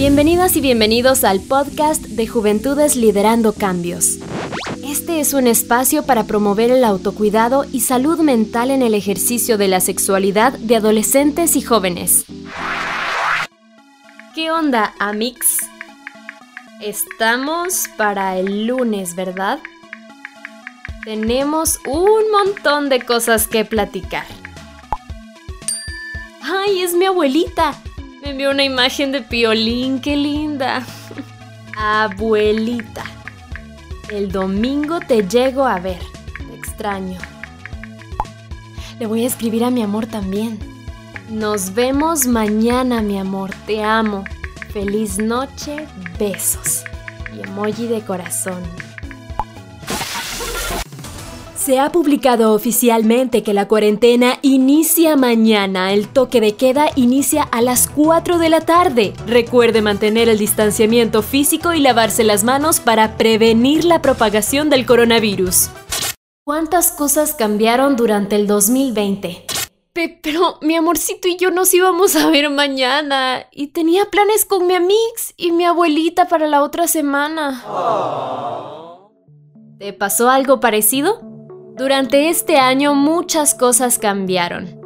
Bienvenidas y bienvenidos al podcast de Juventudes Liderando Cambios. Este es un espacio para promover el autocuidado y salud mental en el ejercicio de la sexualidad de adolescentes y jóvenes. ¿Qué onda, Amix? Estamos para el lunes, ¿verdad? Tenemos un montón de cosas que platicar. ¡Ay, es mi abuelita! Me envió una imagen de Piolín, qué linda. Abuelita. El domingo te llego a ver. Te extraño. Le voy a escribir a mi amor también. Nos vemos mañana, mi amor. Te amo. Feliz noche. Besos. Y emoji de corazón. Se ha publicado oficialmente que la cuarentena inicia mañana. El toque de queda inicia a las 4 de la tarde. Recuerde mantener el distanciamiento físico y lavarse las manos para prevenir la propagación del coronavirus. ¿Cuántas cosas cambiaron durante el 2020? pero mi amorcito y yo nos íbamos a ver mañana y tenía planes con mi amix y mi abuelita para la otra semana. ¿Te pasó algo parecido? Durante este año muchas cosas cambiaron.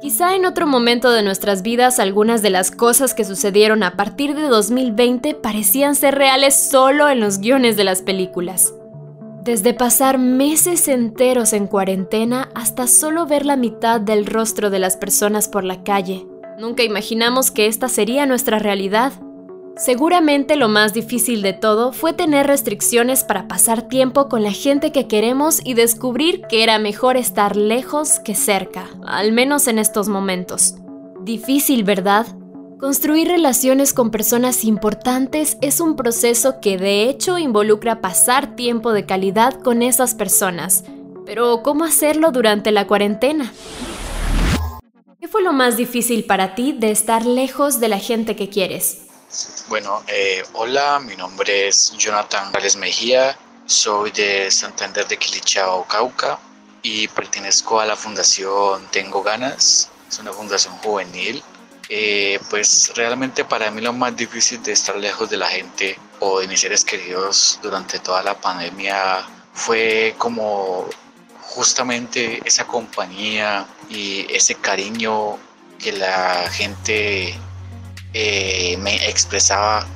Quizá en otro momento de nuestras vidas algunas de las cosas que sucedieron a partir de 2020 parecían ser reales solo en los guiones de las películas. Desde pasar meses enteros en cuarentena hasta solo ver la mitad del rostro de las personas por la calle. Nunca imaginamos que esta sería nuestra realidad. Seguramente lo más difícil de todo fue tener restricciones para pasar tiempo con la gente que queremos y descubrir que era mejor estar lejos que cerca, al menos en estos momentos. Difícil, ¿verdad? Construir relaciones con personas importantes es un proceso que de hecho involucra pasar tiempo de calidad con esas personas. Pero ¿cómo hacerlo durante la cuarentena? ¿Qué fue lo más difícil para ti de estar lejos de la gente que quieres? Bueno, eh, hola, mi nombre es Jonathan Gales Mejía, soy de Santander de Quilichao, Cauca y pertenezco a la fundación Tengo Ganas, es una fundación juvenil. Eh, pues realmente para mí lo más difícil de estar lejos de la gente o de mis seres queridos durante toda la pandemia fue como justamente esa compañía y ese cariño que la gente eh, me expresaba,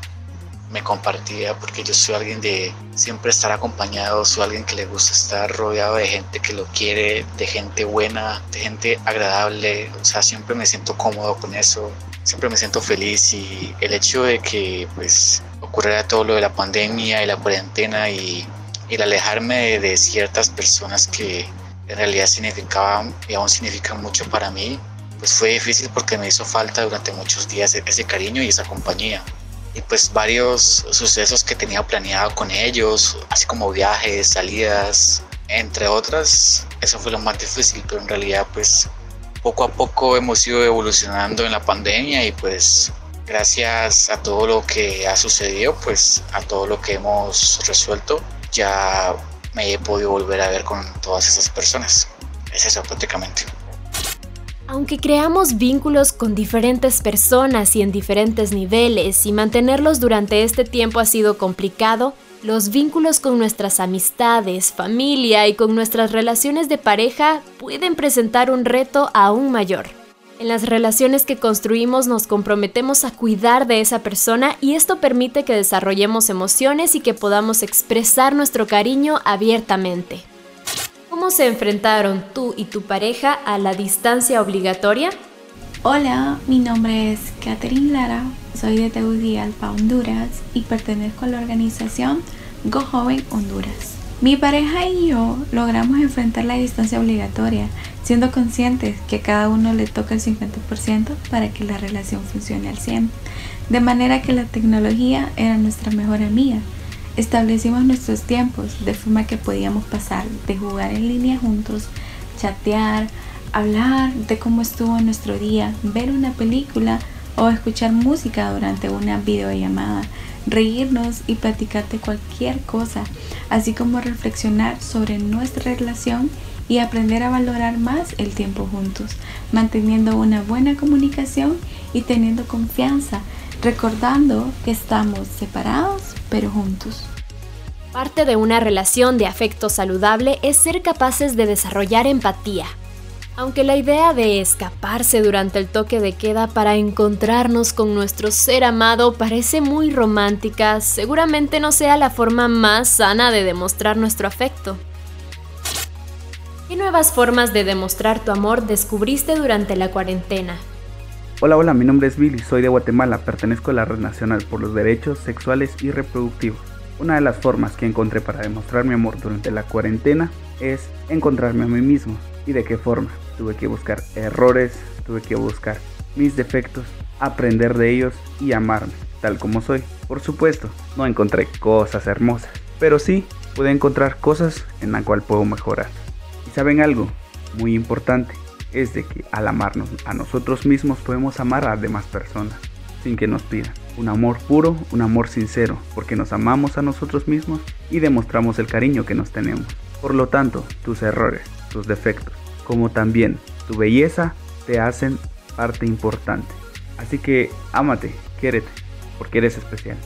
me compartía, porque yo soy alguien de siempre estar acompañado, soy alguien que le gusta estar rodeado de gente que lo quiere, de gente buena, de gente agradable, o sea, siempre me siento cómodo con eso, siempre me siento feliz. Y el hecho de que pues ocurriera todo lo de la pandemia y la cuarentena y, el alejarme de, de ciertas personas que en realidad significaban y aún significan mucho para mí, pues fue difícil porque me hizo falta durante muchos días ese cariño y esa compañía. Y pues varios sucesos que tenía planeado con ellos, así como viajes, salidas, entre otras, eso fue lo más difícil, pero en realidad pues poco a poco hemos ido evolucionando en la pandemia y pues gracias a todo lo que ha sucedido, pues a todo lo que hemos resuelto, ya me he podido volver a ver con todas esas personas. Es eso prácticamente. Aunque creamos vínculos con diferentes personas y en diferentes niveles y mantenerlos durante este tiempo ha sido complicado, los vínculos con nuestras amistades, familia y con nuestras relaciones de pareja pueden presentar un reto aún mayor. En las relaciones que construimos nos comprometemos a cuidar de esa persona y esto permite que desarrollemos emociones y que podamos expresar nuestro cariño abiertamente. ¿Cómo se enfrentaron tú y tu pareja a la distancia obligatoria? Hola, mi nombre es Catherine Lara, soy de Tegucigalpa, Honduras y pertenezco a la organización Go Joven Honduras. Mi pareja y yo logramos enfrentar la distancia obligatoria, siendo conscientes que a cada uno le toca el 50% para que la relación funcione al 100%, de manera que la tecnología era nuestra mejor amiga Establecimos nuestros tiempos de forma que podíamos pasar de jugar en línea juntos, chatear, hablar de cómo estuvo nuestro día, ver una película o escuchar música durante una videollamada, reírnos y platicar de cualquier cosa, así como reflexionar sobre nuestra relación y aprender a valorar más el tiempo juntos, manteniendo una buena comunicación y teniendo confianza recordando que estamos separados pero juntos. Parte de una relación de afecto saludable es ser capaces de desarrollar empatía. Aunque la idea de escaparse durante el toque de queda para encontrarnos con nuestro ser amado parece muy romántica, seguramente no sea la forma más sana de demostrar nuestro afecto. ¿Qué nuevas formas de demostrar tu amor descubriste durante la cuarentena? Hola, hola, mi nombre es Billy, soy de Guatemala, pertenezco a la Red Nacional por los Derechos Sexuales y Reproductivos. Una de las formas que encontré para demostrar mi amor durante la cuarentena es encontrarme a mí mismo. ¿Y de qué forma? Tuve que buscar errores, tuve que buscar mis defectos, aprender de ellos y amarme, tal como soy. Por supuesto, no encontré cosas hermosas, pero sí pude encontrar cosas en las cuales puedo mejorar. ¿Y saben algo? Muy importante, es de que al amarnos a nosotros mismos podemos amar a demás personas sin que nos pidan. Un amor puro, un amor sincero, porque nos amamos a nosotros mismos y demostramos el cariño que nos tenemos. Por lo tanto, tus errores, tus defectos, como también tu belleza, te hacen parte importante. Así que ámate, quiérete, porque eres especial.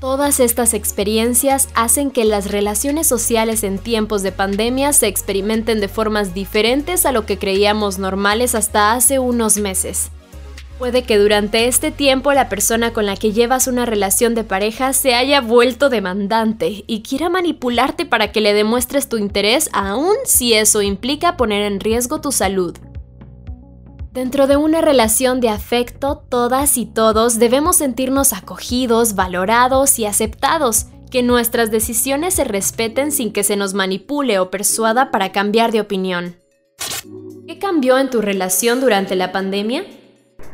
Todas estas experiencias hacen que las relaciones sociales en tiempos de pandemia se experimenten de formas diferentes a lo que creíamos normales hasta hace unos meses. Puede que durante este tiempo la persona con la que llevas una relación de pareja se haya vuelto demandante y quiera manipularte para que le demuestres tu interés aun si eso implica poner en riesgo tu salud. Dentro de una relación de afecto, todas y todos debemos sentirnos acogidos, valorados y aceptados, que nuestras decisiones se respeten sin que se nos manipule o persuada para cambiar de opinión. ¿Qué cambió en tu relación durante la pandemia?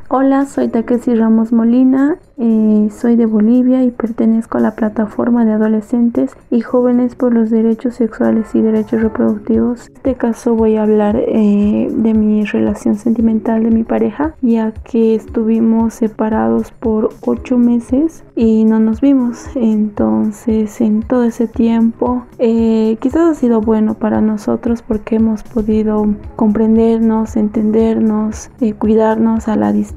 Hola, soy Takeshi Ramos Molina, eh, soy de Bolivia y pertenezco a la plataforma de adolescentes y jóvenes por los derechos sexuales y derechos reproductivos. En este caso voy a hablar eh, de mi relación sentimental de mi pareja, ya que estuvimos separados por ocho meses y no nos vimos. Entonces, en todo ese tiempo, eh, quizás ha sido bueno para nosotros porque hemos podido comprendernos, entendernos, cuidarnos a la distancia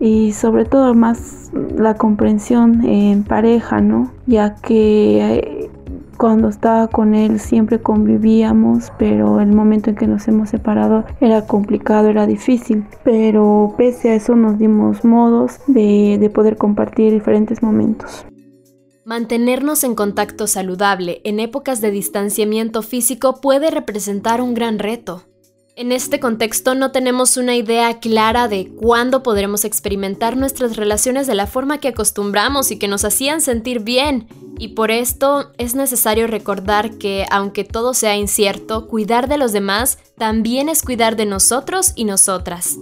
y sobre todo más la comprensión en pareja, ¿no? Ya que eh, cuando estaba con él siempre convivíamos, pero el momento en que nos hemos separado era complicado, era difícil. Pero pese a eso nos dimos modos de, de poder compartir diferentes momentos. Mantenernos en contacto saludable en épocas de distanciamiento físico puede representar un gran reto. En este contexto no tenemos una idea clara de cuándo podremos experimentar nuestras relaciones de la forma que acostumbramos y que nos hacían sentir bien. Y por esto es necesario recordar que, aunque todo sea incierto, cuidar de los demás también es cuidar de nosotros y nosotras.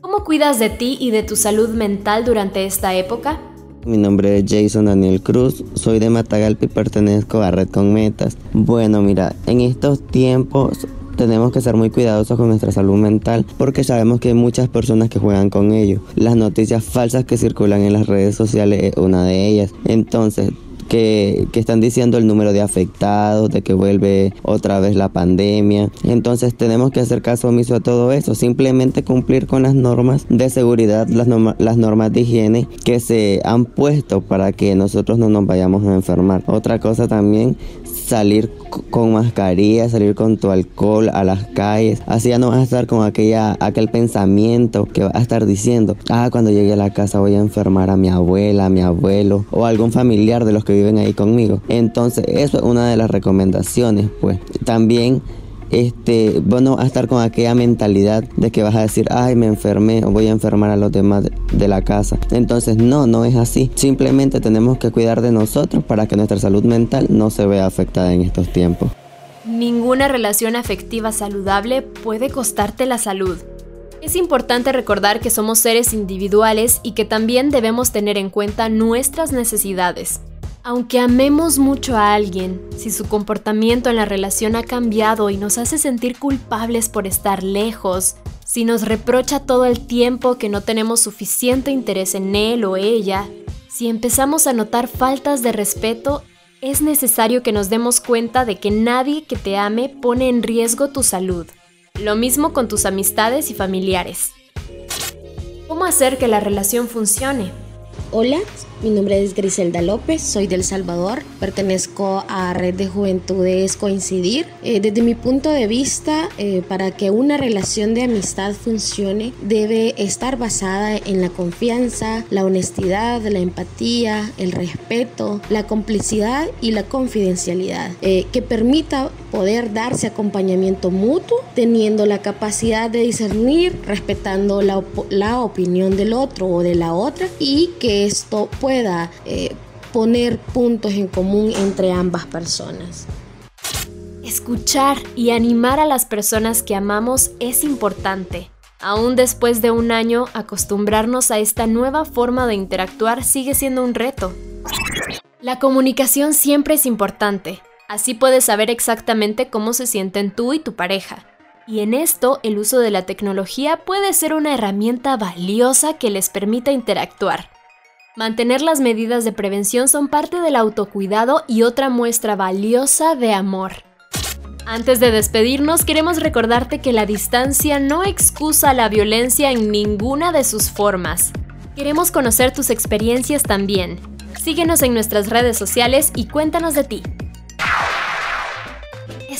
¿Cómo cuidas de ti y de tu salud mental durante esta época? Mi nombre es Jason Daniel Cruz, soy de Matagalpa y pertenezco a Red con Metas. Bueno, mira, en estos tiempos tenemos que ser muy cuidadosos con nuestra salud mental porque sabemos que hay muchas personas que juegan con ello. Las noticias falsas que circulan en las redes sociales es una de ellas. Entonces, que, están diciendo el número de afectados, de que vuelve otra vez la pandemia. Entonces tenemos que hacer caso omiso a todo eso, simplemente cumplir con las normas de seguridad, las, las normas de higiene que se han puesto para que nosotros no nos vayamos a enfermar. Otra cosa también, salir con mascarilla, salir con tu alcohol a las calles. Así ya no vas a estar con aquella, aquel pensamiento que vas a estar diciendo, ah, cuando llegue a la casa voy a enfermar a mi abuela, a mi abuelo o algún familiar de los que viven ahí conmigo. Entonces, eso es una de las recomendaciones, pues. También este, bueno, a estar con aquella mentalidad de que vas a decir, ay, me enfermé o voy a enfermar a los demás de la casa. Entonces, no, no es así. Simplemente tenemos que cuidar de nosotros para que nuestra salud mental no se vea afectada en estos tiempos. Ninguna relación afectiva saludable puede costarte la salud. Es importante recordar que somos seres individuales y que también debemos tener en cuenta nuestras necesidades. Aunque amemos mucho a alguien, si su comportamiento en la relación ha cambiado y nos hace sentir culpables por estar lejos, si nos reprocha todo el tiempo que no tenemos suficiente interés en él o ella, si empezamos a notar faltas de respeto, es necesario que nos demos cuenta de que nadie que te ame pone en riesgo tu salud. Lo mismo con tus amistades y familiares. ¿Cómo hacer que la relación funcione? Hola, mi nombre es Griselda López, soy del Salvador, pertenezco a Red de Juventudes Coincidir. Eh, desde mi punto de vista, eh, para que una relación de amistad funcione, debe estar basada en la confianza, la honestidad, la empatía, el respeto, la complicidad y la confidencialidad, eh, que permita poder darse acompañamiento mutuo, teniendo la capacidad de discernir, respetando la, la opinión del otro o de la otra y que esto pueda eh, poner puntos en común entre ambas personas. Escuchar y animar a las personas que amamos es importante. Aún después de un año, acostumbrarnos a esta nueva forma de interactuar sigue siendo un reto. La comunicación siempre es importante, así puedes saber exactamente cómo se sienten tú y tu pareja. Y en esto el uso de la tecnología puede ser una herramienta valiosa que les permita interactuar. Mantener las medidas de prevención son parte del autocuidado y otra muestra valiosa de amor. Antes de despedirnos, queremos recordarte que la distancia no excusa la violencia en ninguna de sus formas. Queremos conocer tus experiencias también. Síguenos en nuestras redes sociales y cuéntanos de ti.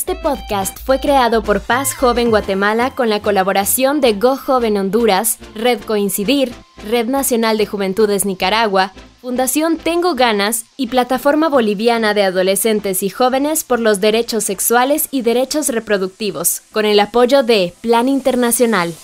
Este podcast fue creado por Paz Joven Guatemala con la colaboración de Go Joven Honduras, Red Coincidir, Red Nacional de Juventudes Nicaragua, Fundación Tengo Ganas y Plataforma Boliviana de Adolescentes y Jóvenes por los Derechos Sexuales y Derechos Reproductivos, con el apoyo de Plan Internacional.